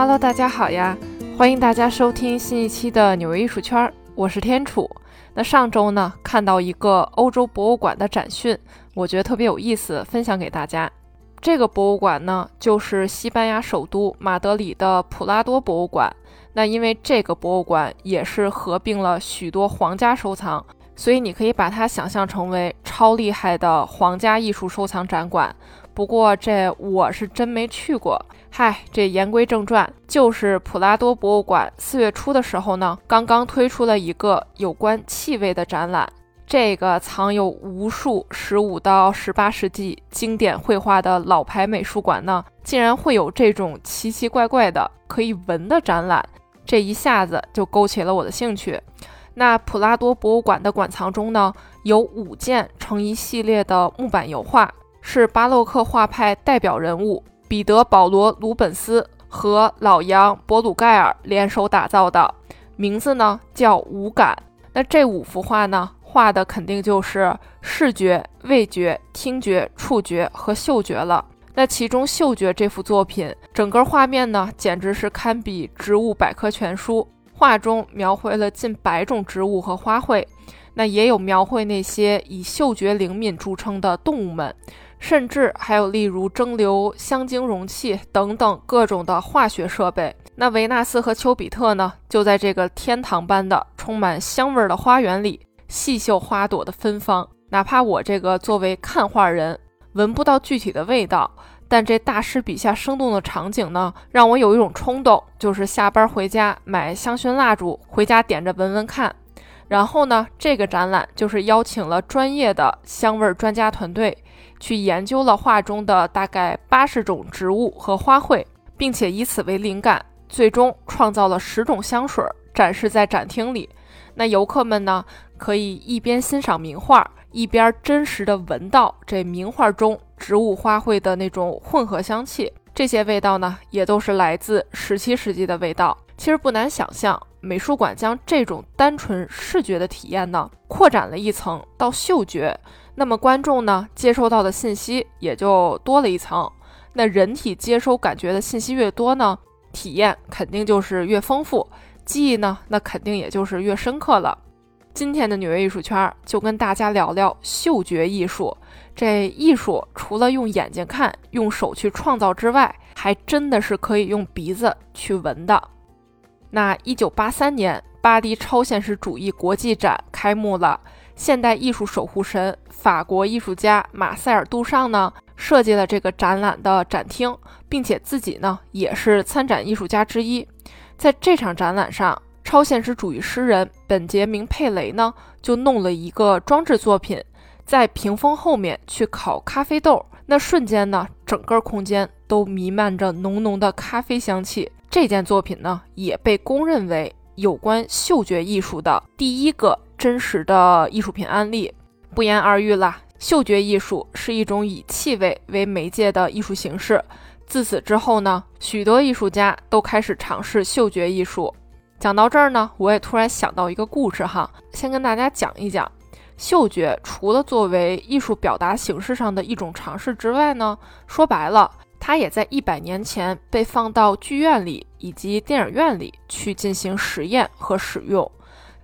Hello，大家好呀！欢迎大家收听新一期的纽约艺术圈，我是天楚。那上周呢，看到一个欧洲博物馆的展讯，我觉得特别有意思，分享给大家。这个博物馆呢，就是西班牙首都马德里的普拉多博物馆。那因为这个博物馆也是合并了许多皇家收藏，所以你可以把它想象成为超厉害的皇家艺术收藏展馆。不过这我是真没去过。嗨，这言归正传，就是普拉多博物馆四月初的时候呢，刚刚推出了一个有关气味的展览。这个藏有无数十五到十八世纪经典绘画的老牌美术馆呢，竟然会有这种奇奇怪怪的可以闻的展览，这一下子就勾起了我的兴趣。那普拉多博物馆的馆藏中呢，有五件成一系列的木板油画，是巴洛克画派代表人物。彼得·保罗·鲁本斯和老杨·博鲁盖尔联手打造的，名字呢叫五感。那这五幅画呢，画的肯定就是视觉、味觉、听觉、触觉和嗅觉了。那其中嗅觉这幅作品，整个画面呢，简直是堪比植物百科全书。画中描绘了近百种植物和花卉，那也有描绘那些以嗅觉灵敏著称的动物们。甚至还有例如蒸馏香精容器等等各种的化学设备。那维纳斯和丘比特呢，就在这个天堂般的充满香味的花园里细嗅花朵的芬芳。哪怕我这个作为看画人，闻不到具体的味道，但这大师笔下生动的场景呢，让我有一种冲动，就是下班回家买香薰蜡烛，回家点着闻闻看。然后呢，这个展览就是邀请了专业的香味专家团队。去研究了画中的大概八十种植物和花卉，并且以此为灵感，最终创造了十种香水展示在展厅里。那游客们呢，可以一边欣赏名画，一边真实的闻到这名画中植物花卉的那种混合香气。这些味道呢，也都是来自十七世纪的味道。其实不难想象，美术馆将这种单纯视觉的体验呢，扩展了一层到嗅觉。那么观众呢接收到的信息也就多了一层。那人体接收感觉的信息越多呢，体验肯定就是越丰富，记忆呢那肯定也就是越深刻了。今天的纽约艺术圈就跟大家聊聊嗅觉艺术。这艺术除了用眼睛看、用手去创造之外，还真的是可以用鼻子去闻的。那一九八三年，巴黎超现实主义国际展开幕了。现代艺术守护神，法国艺术家马塞尔·杜尚呢，设计了这个展览的展厅，并且自己呢也是参展艺术家之一。在这场展览上，超现实主义诗人本杰明·佩雷呢就弄了一个装置作品，在屏风后面去烤咖啡豆。那瞬间呢，整个空间都弥漫着浓浓的咖啡香气。这件作品呢，也被公认为有关嗅觉艺术的第一个。真实的艺术品案例，不言而喻啦。嗅觉艺术是一种以气味为媒介的艺术形式。自此之后呢，许多艺术家都开始尝试嗅觉艺术。讲到这儿呢，我也突然想到一个故事哈，先跟大家讲一讲。嗅觉除了作为艺术表达形式上的一种尝试之外呢，说白了，它也在一百年前被放到剧院里以及电影院里去进行实验和使用。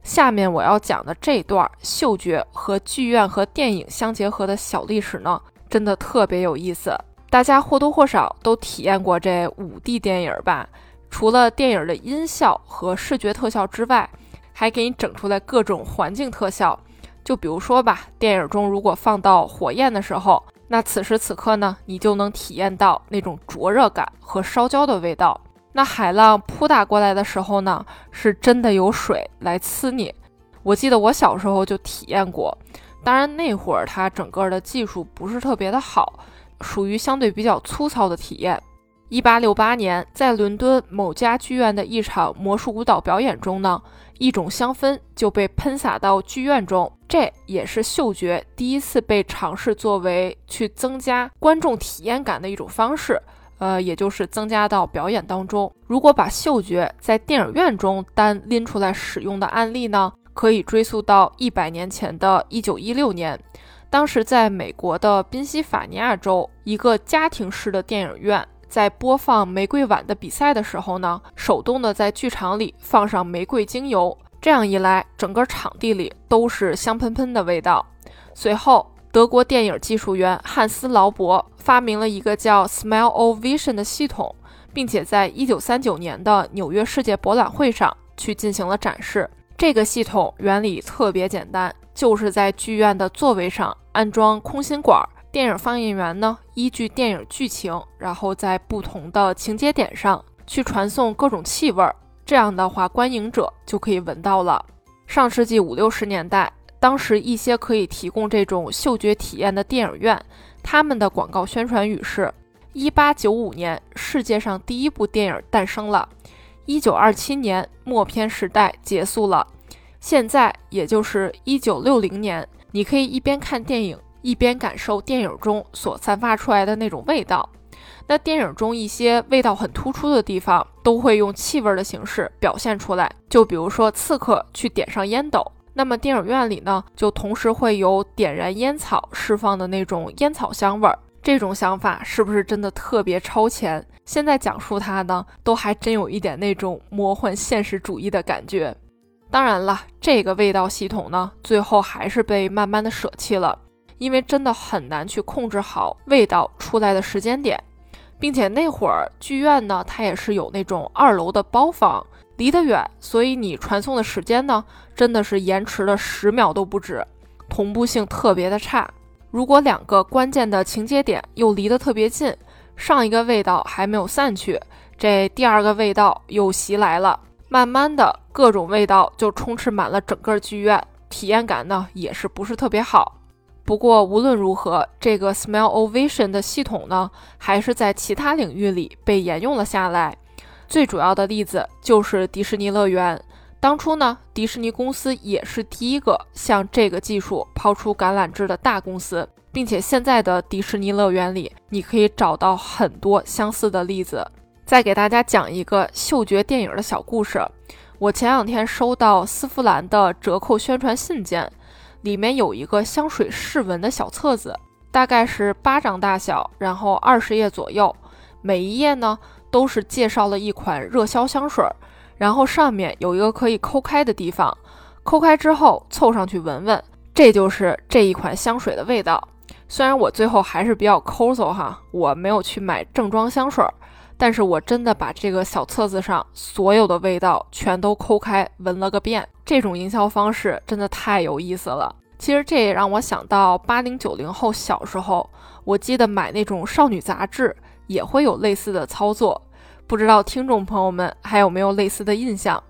下面我要讲的这段嗅觉和剧院和电影相结合的小历史呢，真的特别有意思。大家或多或少都体验过这五 D 电影吧？除了电影的音效和视觉特效之外，还给你整出来各种环境特效。就比如说吧，电影中如果放到火焰的时候，那此时此刻呢，你就能体验到那种灼热感和烧焦的味道。那海浪扑打过来的时候呢，是真的有水来呲你。我记得我小时候就体验过，当然那会儿它整个的技术不是特别的好，属于相对比较粗糙的体验。一八六八年，在伦敦某家剧院的一场魔术舞蹈表演中呢，一种香氛就被喷洒到剧院中，这也是嗅觉第一次被尝试作为去增加观众体验感的一种方式。呃，也就是增加到表演当中。如果把嗅觉在电影院中单拎出来使用的案例呢，可以追溯到一百年前的一九一六年。当时在美国的宾夕法尼亚州，一个家庭式的电影院在播放玫瑰碗的比赛的时候呢，手动的在剧场里放上玫瑰精油，这样一来，整个场地里都是香喷喷的味道。随后，德国电影技术员汉斯劳伯发明了一个叫 “Smell o Vision” 的系统，并且在一九三九年的纽约世界博览会上去进行了展示。这个系统原理特别简单，就是在剧院的座位上安装空心管儿。电影放映员呢，依据电影剧情，然后在不同的情节点上去传送各种气味儿，这样的话，观影者就可以闻到了。上世纪五六十年代，当时一些可以提供这种嗅觉体验的电影院，他们的广告宣传语是：一八九五年，世界上第一部电影诞生了；一九二七年，默片时代结束了；现在，也就是一九六零年，你可以一边看电影。一边感受电影中所散发出来的那种味道，那电影中一些味道很突出的地方，都会用气味的形式表现出来。就比如说刺客去点上烟斗，那么电影院里呢，就同时会有点燃烟草释放的那种烟草香味儿。这种想法是不是真的特别超前？现在讲述它呢，都还真有一点那种魔幻现实主义的感觉。当然了，这个味道系统呢，最后还是被慢慢的舍弃了。因为真的很难去控制好味道出来的时间点，并且那会儿剧院呢，它也是有那种二楼的包房，离得远，所以你传送的时间呢，真的是延迟了十秒都不止，同步性特别的差。如果两个关键的情节点又离得特别近，上一个味道还没有散去，这第二个味道又袭来了，慢慢的各种味道就充斥满了整个剧院，体验感呢也是不是特别好。不过无论如何，这个 Smell o Vision 的系统呢，还是在其他领域里被沿用了下来。最主要的例子就是迪士尼乐园。当初呢，迪士尼公司也是第一个向这个技术抛出橄榄枝的大公司，并且现在的迪士尼乐园里，你可以找到很多相似的例子。再给大家讲一个嗅觉电影的小故事。我前两天收到丝芙兰的折扣宣传信件。里面有一个香水试闻的小册子，大概是巴掌大小，然后二十页左右。每一页呢都是介绍了一款热销香水，然后上面有一个可以抠开的地方，抠开之后凑上去闻闻，这就是这一款香水的味道。虽然我最后还是比较抠搜哈，我没有去买正装香水，但是我真的把这个小册子上所有的味道全都抠开闻了个遍。这种营销方式真的太有意思了。其实这也让我想到八零九零后小时候，我记得买那种少女杂志也会有类似的操作。不知道听众朋友们还有没有类似的印象？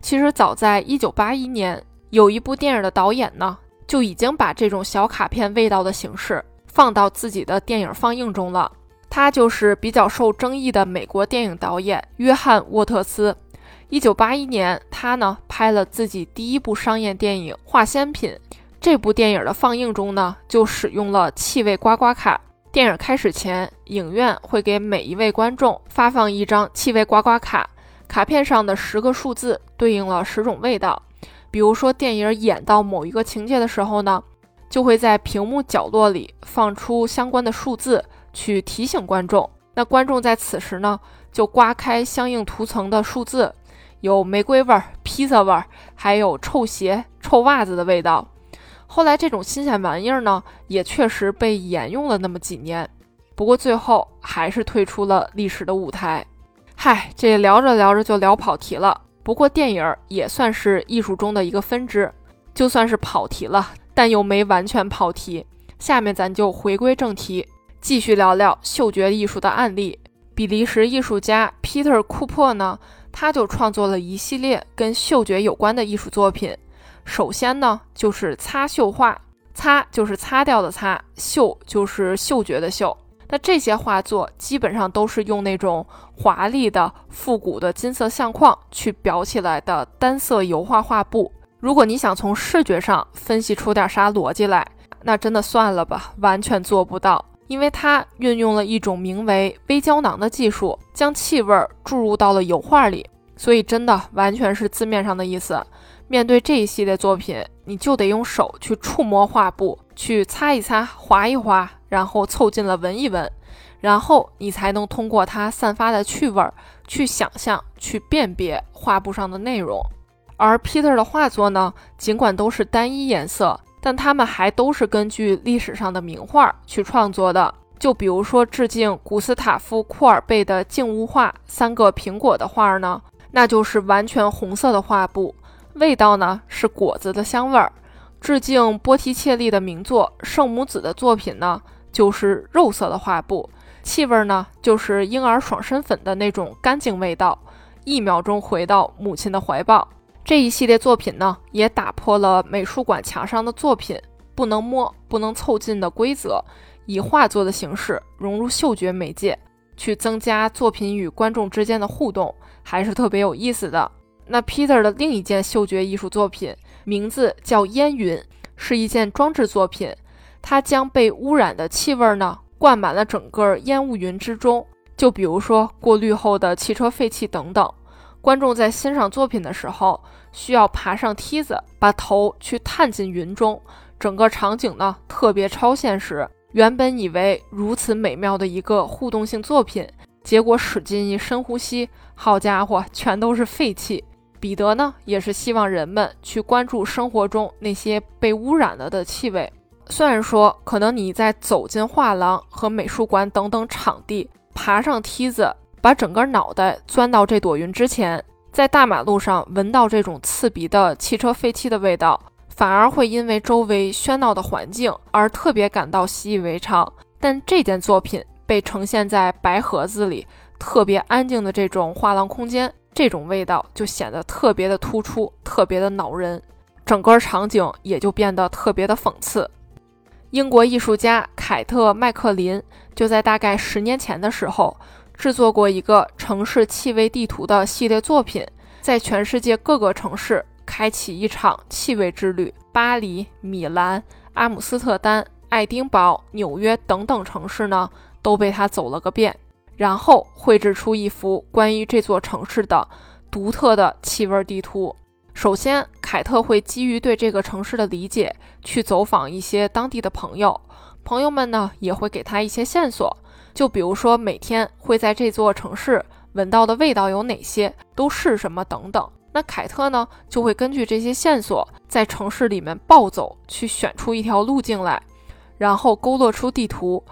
其实早在一九八一年，有一部电影的导演呢，就已经把这种小卡片味道的形式放到自己的电影放映中了。他就是比较受争议的美国电影导演约翰·沃特斯。一九八一年，他呢拍了自己第一部商业电影《化纤品》。这部电影的放映中呢，就使用了气味刮刮卡。电影开始前，影院会给每一位观众发放一张气味刮刮卡，卡片上的十个数字对应了十种味道。比如说，电影演到某一个情节的时候呢，就会在屏幕角落里放出相关的数字，去提醒观众。那观众在此时呢，就刮开相应图层的数字。有玫瑰味儿、披萨味儿，还有臭鞋、臭袜子的味道。后来这种新鲜玩意儿呢，也确实被沿用了那么几年。不过最后还是退出了历史的舞台。嗨，这聊着聊着就聊跑题了。不过电影也算是艺术中的一个分支，就算是跑题了，但又没完全跑题。下面咱就回归正题，继续聊聊嗅觉艺术的案例。比利时艺术家 Peter 库珀呢？他就创作了一系列跟嗅觉有关的艺术作品。首先呢，就是擦绣画，擦就是擦掉的擦，嗅就是嗅觉的嗅。那这些画作基本上都是用那种华丽的、复古的金色相框去裱起来的单色油画画布。如果你想从视觉上分析出点啥逻辑来，那真的算了吧，完全做不到。因为它运用了一种名为微胶囊的技术，将气味注入到了油画里，所以真的完全是字面上的意思。面对这一系列作品，你就得用手去触摸画布，去擦一擦、划一划，然后凑近了闻一闻，然后你才能通过它散发的趣味去想象、去辨别画布上的内容。而 Peter 的画作呢，尽管都是单一颜色，但他们还都是根据历史上的名画去创作的。就比如说致敬古斯塔夫·库尔贝的静物画《三个苹果》的画呢，那就是完全红色的画布，味道呢是果子的香味儿。致敬波提切利的名作《圣母子》的作品呢，就是肉色的画布，气味呢就是婴儿爽身粉的那种干净味道，一秒钟回到母亲的怀抱。这一系列作品呢，也打破了美术馆墙上的作品不能摸、不能凑近的规则，以画作的形式融入嗅觉媒介，去增加作品与观众之间的互动，还是特别有意思的。那 Peter 的另一件嗅觉艺术作品，名字叫烟云，是一件装置作品。它将被污染的气味呢，灌满了整个烟雾云之中，就比如说过滤后的汽车废气等等。观众在欣赏作品的时候，需要爬上梯子，把头去探进云中，整个场景呢特别超现实。原本以为如此美妙的一个互动性作品，结果使劲一深呼吸，好家伙，全都是废气。彼得呢，也是希望人们去关注生活中那些被污染了的气味。虽然说，可能你在走进画廊和美术馆等等场地，爬上梯子。把整个脑袋钻到这朵云之前，在大马路上闻到这种刺鼻的汽车废气的味道，反而会因为周围喧闹的环境而特别感到习以为常。但这件作品被呈现在白盒子里，特别安静的这种画廊空间，这种味道就显得特别的突出，特别的恼人，整个场景也就变得特别的讽刺。英国艺术家凯特·麦克林就在大概十年前的时候。制作过一个城市气味地图的系列作品，在全世界各个城市开启一场气味之旅。巴黎、米兰、阿姆斯特丹、爱丁堡、纽约等等城市呢，都被他走了个遍，然后绘制出一幅关于这座城市的独特的气味地图。首先，凯特会基于对这个城市的理解，去走访一些当地的朋友，朋友们呢也会给他一些线索。就比如说，每天会在这座城市闻到的味道有哪些，都是什么等等。那凯特呢，就会根据这些线索，在城市里面暴走，去选出一条路径来，然后勾勒出地图，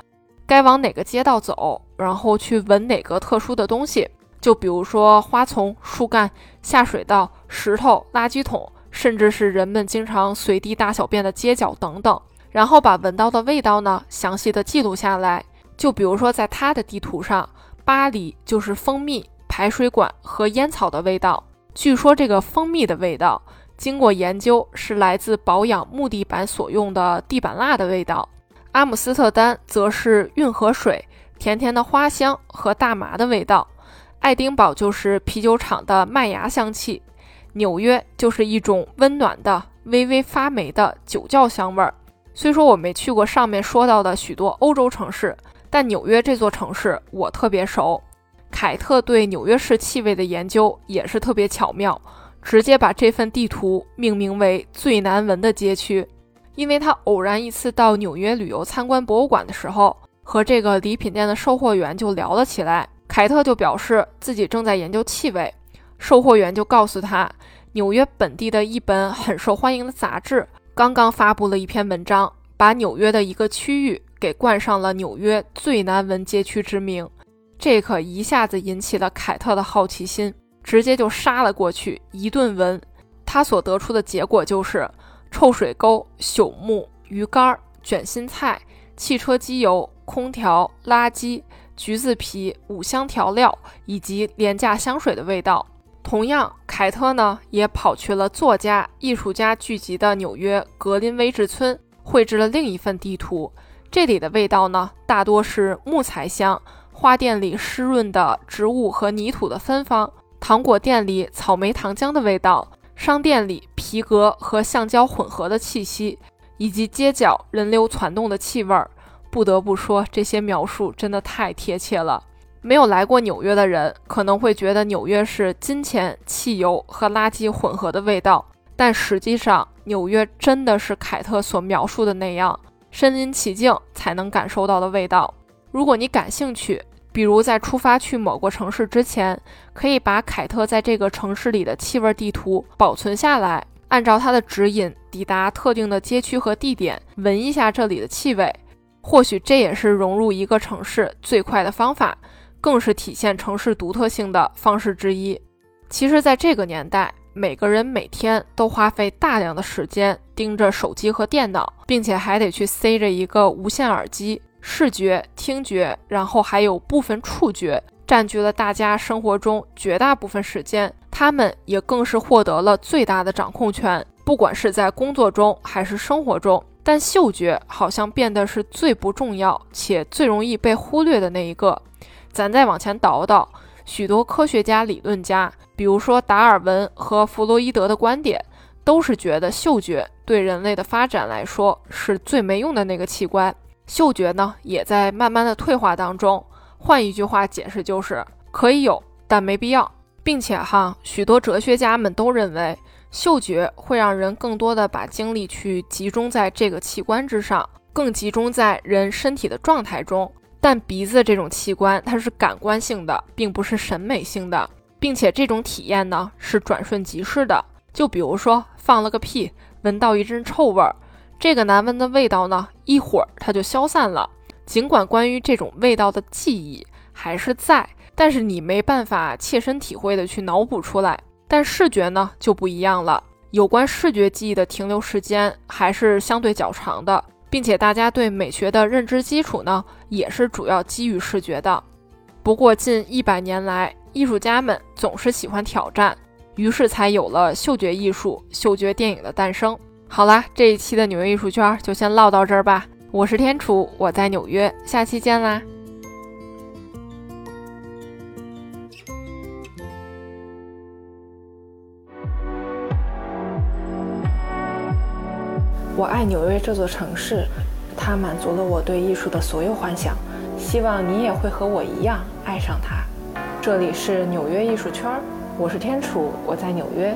该往哪个街道走，然后去闻哪个特殊的东西。就比如说花丛、树干、下水道、石头、垃圾桶，甚至是人们经常随地大小便的街角等等，然后把闻到的味道呢，详细的记录下来。就比如说，在他的地图上，巴黎就是蜂蜜、排水管和烟草的味道。据说这个蜂蜜的味道，经过研究是来自保养木地板所用的地板蜡的味道。阿姆斯特丹则是运河水、甜甜的花香和大麻的味道。爱丁堡就是啤酒厂的麦芽香气。纽约就是一种温暖的、微微发霉的酒窖香味儿。虽说我没去过上面说到的许多欧洲城市。但纽约这座城市我特别熟，凯特对纽约市气味的研究也是特别巧妙，直接把这份地图命名为最难闻的街区。因为他偶然一次到纽约旅游参观博物馆的时候，和这个礼品店的售货员就聊了起来。凯特就表示自己正在研究气味，售货员就告诉他，纽约本地的一本很受欢迎的杂志刚刚发布了一篇文章，把纽约的一个区域。给冠上了纽约最难闻街区之名，这可一下子引起了凯特的好奇心，直接就杀了过去，一顿闻。他所得出的结果就是臭水沟、朽木、鱼干、卷心菜、汽车机油、空调、垃圾、橘子皮、五香调料以及廉价香水的味道。同样，凯特呢也跑去了作家、艺术家聚集的纽约格林威治村，绘制了另一份地图。这里的味道呢，大多是木材香，花店里湿润的植物和泥土的芬芳，糖果店里草莓糖浆的味道，商店里皮革和橡胶混合的气息，以及街角人流攒动的气味儿。不得不说，这些描述真的太贴切了。没有来过纽约的人可能会觉得纽约是金钱、汽油和垃圾混合的味道，但实际上，纽约真的是凯特所描述的那样。身临其境才能感受到的味道。如果你感兴趣，比如在出发去某个城市之前，可以把凯特在这个城市里的气味地图保存下来，按照它的指引抵达特定的街区和地点，闻一下这里的气味。或许这也是融入一个城市最快的方法，更是体现城市独特性的方式之一。其实，在这个年代，每个人每天都花费大量的时间盯着手机和电脑，并且还得去塞着一个无线耳机，视觉、听觉，然后还有部分触觉，占据了大家生活中绝大部分时间。他们也更是获得了最大的掌控权，不管是在工作中还是生活中。但嗅觉好像变得是最不重要且最容易被忽略的那一个。咱再往前倒倒，许多科学家、理论家。比如说，达尔文和弗洛伊德的观点都是觉得嗅觉对人类的发展来说是最没用的那个器官。嗅觉呢，也在慢慢的退化当中。换一句话解释，就是可以有，但没必要。并且哈，许多哲学家们都认为，嗅觉会让人更多的把精力去集中在这个器官之上，更集中在人身体的状态中。但鼻子这种器官，它是感官性的，并不是审美性的。并且这种体验呢是转瞬即逝的，就比如说放了个屁，闻到一阵臭味儿，这个难闻的味道呢一会儿它就消散了。尽管关于这种味道的记忆还是在，但是你没办法切身体会的去脑补出来。但视觉呢就不一样了，有关视觉记忆的停留时间还是相对较长的，并且大家对美学的认知基础呢也是主要基于视觉的。不过近一百年来，艺术家们总是喜欢挑战，于是才有了嗅觉艺术、嗅觉电影的诞生。好啦，这一期的纽约艺术圈就先唠到这儿吧。我是天楚，我在纽约，下期见啦！我爱纽约这座城市，它满足了我对艺术的所有幻想。希望你也会和我一样爱上它。这里是纽约艺术圈，我是天楚，我在纽约。